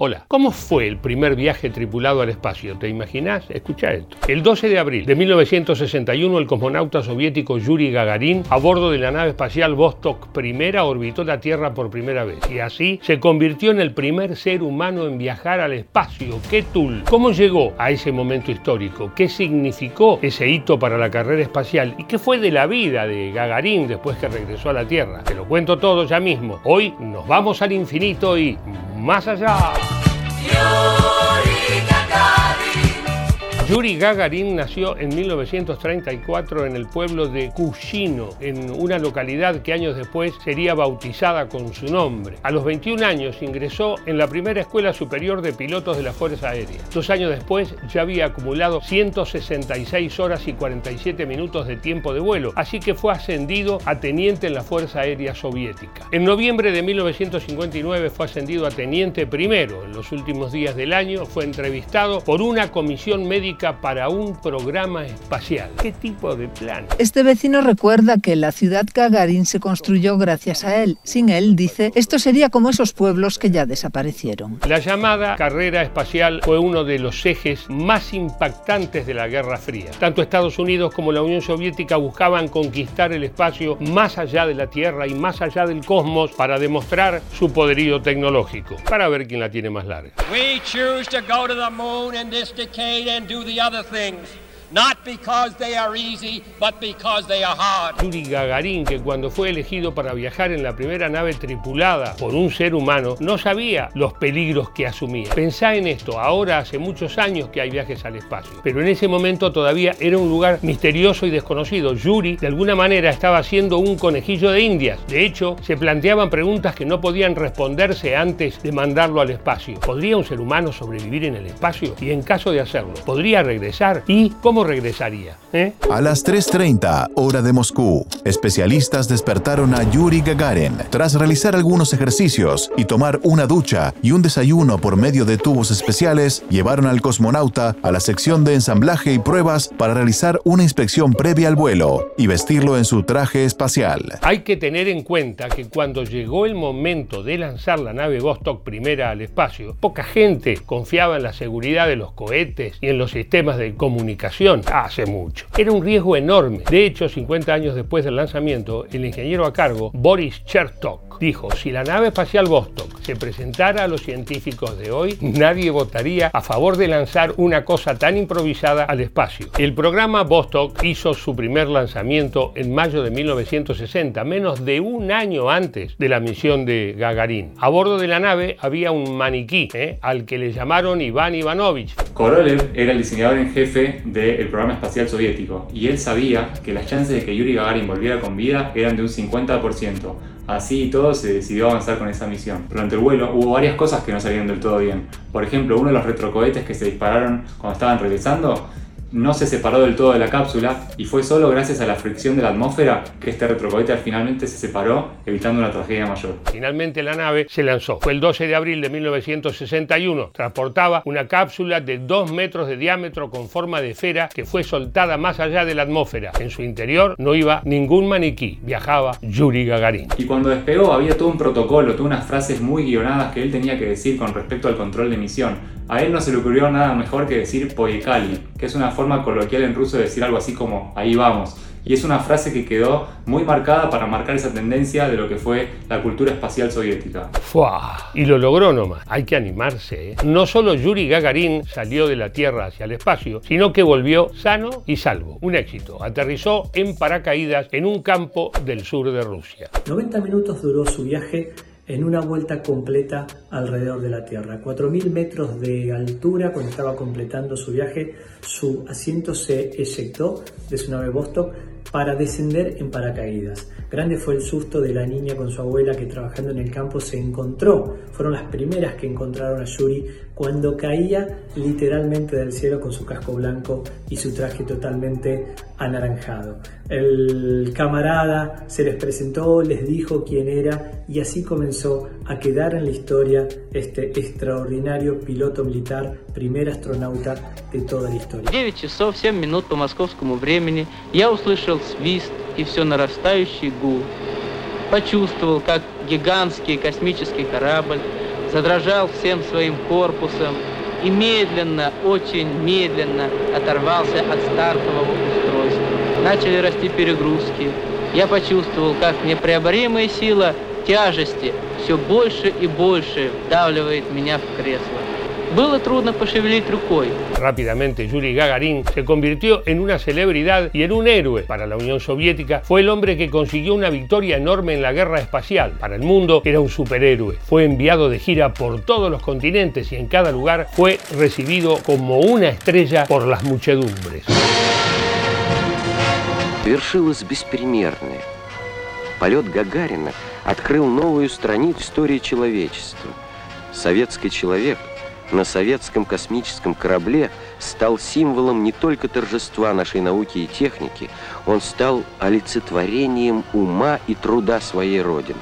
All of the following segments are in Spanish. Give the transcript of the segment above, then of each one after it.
Hola, ¿cómo fue el primer viaje tripulado al espacio? ¿Te imaginas? Escucha esto. El 12 de abril de 1961, el cosmonauta soviético Yuri Gagarin, a bordo de la nave espacial Vostok I, orbitó la Tierra por primera vez y así se convirtió en el primer ser humano en viajar al espacio. ¡Qué tul! ¿Cómo llegó a ese momento histórico? ¿Qué significó ese hito para la carrera espacial? ¿Y qué fue de la vida de Gagarin después que regresó a la Tierra? Te lo cuento todo ya mismo. Hoy nos vamos al infinito y más allá. Yuri Gagarin nació en 1934 en el pueblo de Kushino, en una localidad que años después sería bautizada con su nombre. A los 21 años ingresó en la primera escuela superior de pilotos de la Fuerza Aérea. Dos años después ya había acumulado 166 horas y 47 minutos de tiempo de vuelo, así que fue ascendido a teniente en la Fuerza Aérea Soviética. En noviembre de 1959 fue ascendido a teniente primero. En los últimos días del año fue entrevistado por una comisión médica para un programa espacial. ¿Qué tipo de plan? Este vecino recuerda que la ciudad Gagarin se construyó gracias a él. Sin él, dice, esto sería como esos pueblos que ya desaparecieron. La llamada carrera espacial fue uno de los ejes más impactantes de la Guerra Fría. Tanto Estados Unidos como la Unión Soviética buscaban conquistar el espacio más allá de la Tierra y más allá del cosmos para demostrar su poderío tecnológico, para ver quién la tiene más larga. We choose to go to the moon in this decade and do the other things. Not because they are easy, but because they are hard. Yuri Gagarin, que cuando fue elegido para viajar en la primera nave tripulada por un ser humano, no sabía los peligros que asumía. Pensá en esto, ahora hace muchos años que hay viajes al espacio, pero en ese momento todavía era un lugar misterioso y desconocido. Yuri, de alguna manera, estaba siendo un conejillo de indias. De hecho, se planteaban preguntas que no podían responderse antes de mandarlo al espacio. ¿Podría un ser humano sobrevivir en el espacio? Y en caso de hacerlo, ¿podría regresar? ¿Y cómo regresaría? ¿eh? A las 3.30, hora de Moscú, especialistas despertaron a Yuri Gagarin tras realizar algunos ejercicios y tomar una ducha y un desayuno por medio de tubos especiales, llevaron al cosmonauta a la sección de ensamblaje y pruebas para realizar una inspección previa al vuelo y vestirlo en su traje espacial. Hay que tener en cuenta que cuando llegó el momento de lanzar la nave Vostok primera al espacio, poca gente confiaba en la seguridad de los cohetes y en los sistemas de comunicación hace mucho. Era un riesgo enorme. De hecho, 50 años después del lanzamiento, el ingeniero a cargo, Boris Chertok, dijo, si la nave espacial Vostok se presentara a los científicos de hoy, nadie votaría a favor de lanzar una cosa tan improvisada al espacio. El programa Vostok hizo su primer lanzamiento en mayo de 1960, menos de un año antes de la misión de Gagarin. A bordo de la nave había un maniquí, ¿eh? al que le llamaron Iván Ivanovich. Korolev era el diseñador en jefe del programa espacial soviético y él sabía que las chances de que Yuri Gagarin volviera con vida eran de un 50%. Así y todo se decidió avanzar con esa misión. Durante el vuelo hubo varias cosas que no salieron del todo bien. Por ejemplo, uno de los retrocohetes que se dispararon cuando estaban regresando no se separó del todo de la cápsula y fue solo gracias a la fricción de la atmósfera que este retrocohete finalmente se separó, evitando una tragedia mayor. Finalmente la nave se lanzó. Fue el 12 de abril de 1961. Transportaba una cápsula de 2 metros de diámetro con forma de esfera que fue soltada más allá de la atmósfera. En su interior no iba ningún maniquí, viajaba Yuri Gagarin. Y cuando despegó había todo un protocolo, todas unas frases muy guionadas que él tenía que decir con respecto al control de misión. A él no se le ocurrió nada mejor que decir Poyekali, que es una forma coloquial en ruso de decir algo así como ahí vamos. Y es una frase que quedó muy marcada para marcar esa tendencia de lo que fue la cultura espacial soviética. ¡Fua! Y lo logró nomás. Hay que animarse. ¿eh? No solo Yuri Gagarin salió de la Tierra hacia el espacio, sino que volvió sano y salvo. Un éxito. Aterrizó en paracaídas en un campo del sur de Rusia. 90 minutos duró su viaje en una vuelta completa alrededor de la Tierra. 4.000 metros de altura, cuando estaba completando su viaje, su asiento se eyectó de su nave Vostok para descender en paracaídas. Grande fue el susto de la niña con su abuela que trabajando en el campo se encontró. Fueron las primeras que encontraron a Yuri cuando caía literalmente del cielo con su casco blanco y su traje totalmente anaranjado. El camarada se les presentó, les dijo quién era y así comenzó a quedar en la historia este extraordinario piloto militar, primer astronauta de toda la historia. 9 часов 7 минут по московскому времени я услышал свист и все нарастающий гул. Почувствовал, как гигантский космический корабль задрожал всем своим корпусом и медленно, очень медленно оторвался от стартового устройства. Начали расти перегрузки. Я почувствовал, как непреоборимая сила тяжести все больше и больше вдавливает меня в кресло. Было трудно пошевелить рукой. Rápidamente, Yuri Gagarin se convirtió en una celebridad y en un héroe para la Unión Soviética. Fue el hombre que consiguió una victoria enorme en la guerra espacial. Para el mundo era un superhéroe. Fue enviado de gira por todos los continentes y en cada lugar fue recibido como una estrella por las muchedumbres. Вершилось беспримерное. Полет Гагарина открыл новую страницу истории человечества. Советский человек – на советском космическом корабле стал символом не только торжества нашей науки и техники, он стал олицетворением ума и труда своей Родины.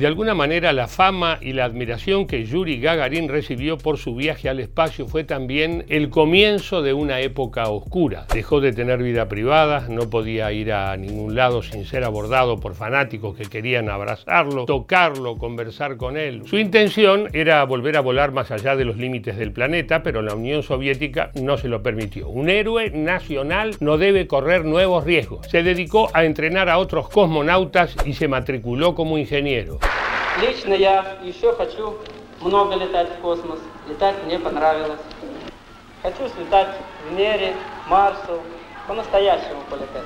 De alguna manera, la fama y la admiración que Yuri Gagarin recibió por su viaje al espacio fue también el comienzo de una época oscura. Dejó de tener vida privada, no podía ir a ningún lado sin ser abordado por fanáticos que querían abrazarlo, tocarlo, conversar con él. Su intención era volver a volar más allá de los límites del planeta, pero la Unión Soviética no se lo permitió. Un héroe nacional no debe correr nuevos riesgos. Se dedicó a entrenar a otros cosmonautas y se matriculó como ingeniero. Лично я еще хочу много летать в космос. Летать мне понравилось. Хочу слетать в Венере, Марсу, по-настоящему полетать.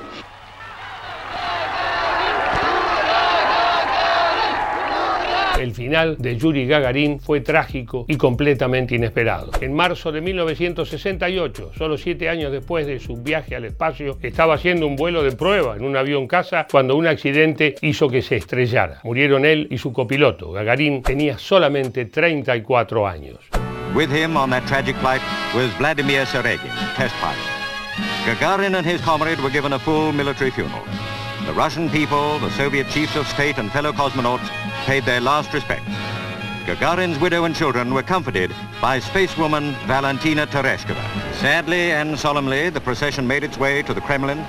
El final de Yuri Gagarin fue trágico y completamente inesperado. En marzo de 1968, solo siete años después de su viaje al espacio, estaba haciendo un vuelo de prueba en un avión casa cuando un accidente hizo que se estrellara. Murieron él y su copiloto. Gagarin tenía solamente 34 años. With him on that tragic flight was Vladimir Seregin, test pilot. Gagarin and his comrade were given a full military funeral. The Russian people, the Soviet chiefs of state and fellow cosmonauts paid their last respects. Gagarin's widow and children were comforted by spacewoman Valentina Tereshkova. Sadly and solemnly, the procession made its way to the Kremlin,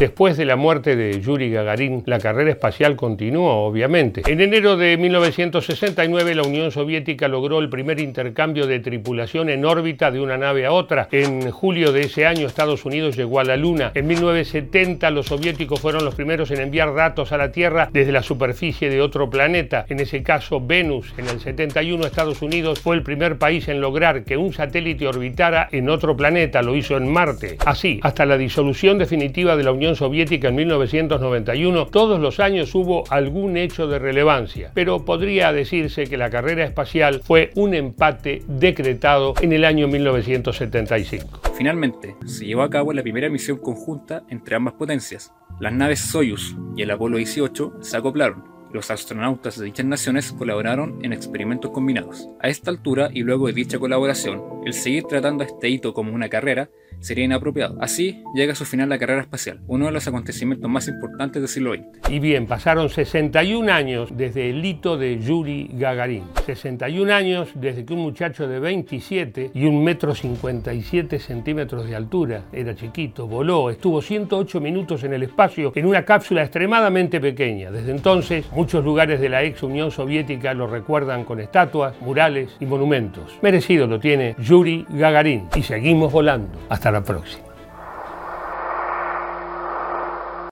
Después de la muerte de Yuri Gagarin, la carrera espacial continuó, obviamente. En enero de 1969, la Unión Soviética logró el primer intercambio de tripulación en órbita de una nave a otra. En julio de ese año, Estados Unidos llegó a la Luna. En 1970, los soviéticos fueron los primeros en enviar datos a la Tierra desde la superficie de otro planeta, en ese caso Venus. En el 71, Estados Unidos fue el primer país en lograr que un satélite orbitara en otro planeta, lo hizo en Marte. Así, hasta la disolución definitiva de la Unión Soviética en 1991, todos los años hubo algún hecho de relevancia, pero podría decirse que la carrera espacial fue un empate decretado en el año 1975. Finalmente, se llevó a cabo la primera misión conjunta entre ambas potencias. Las naves Soyuz y el Apolo 18 se acoplaron los astronautas de dichas naciones colaboraron en experimentos combinados. A esta altura y luego de dicha colaboración, el seguir tratando este hito como una carrera sería inapropiado. Así llega a su final la carrera espacial, uno de los acontecimientos más importantes del siglo XX. Y bien, pasaron 61 años desde el hito de Yuri Gagarin. 61 años desde que un muchacho de 27 y un metro 57 centímetros de altura, era chiquito, voló, estuvo 108 minutos en el espacio en una cápsula extremadamente pequeña. Desde entonces, muchos lugares de la ex Unión Soviética lo recuerdan con estatuas, murales y monumentos. Merecido lo tiene Yuri Gagarin. Y seguimos volando. Hasta la próxima.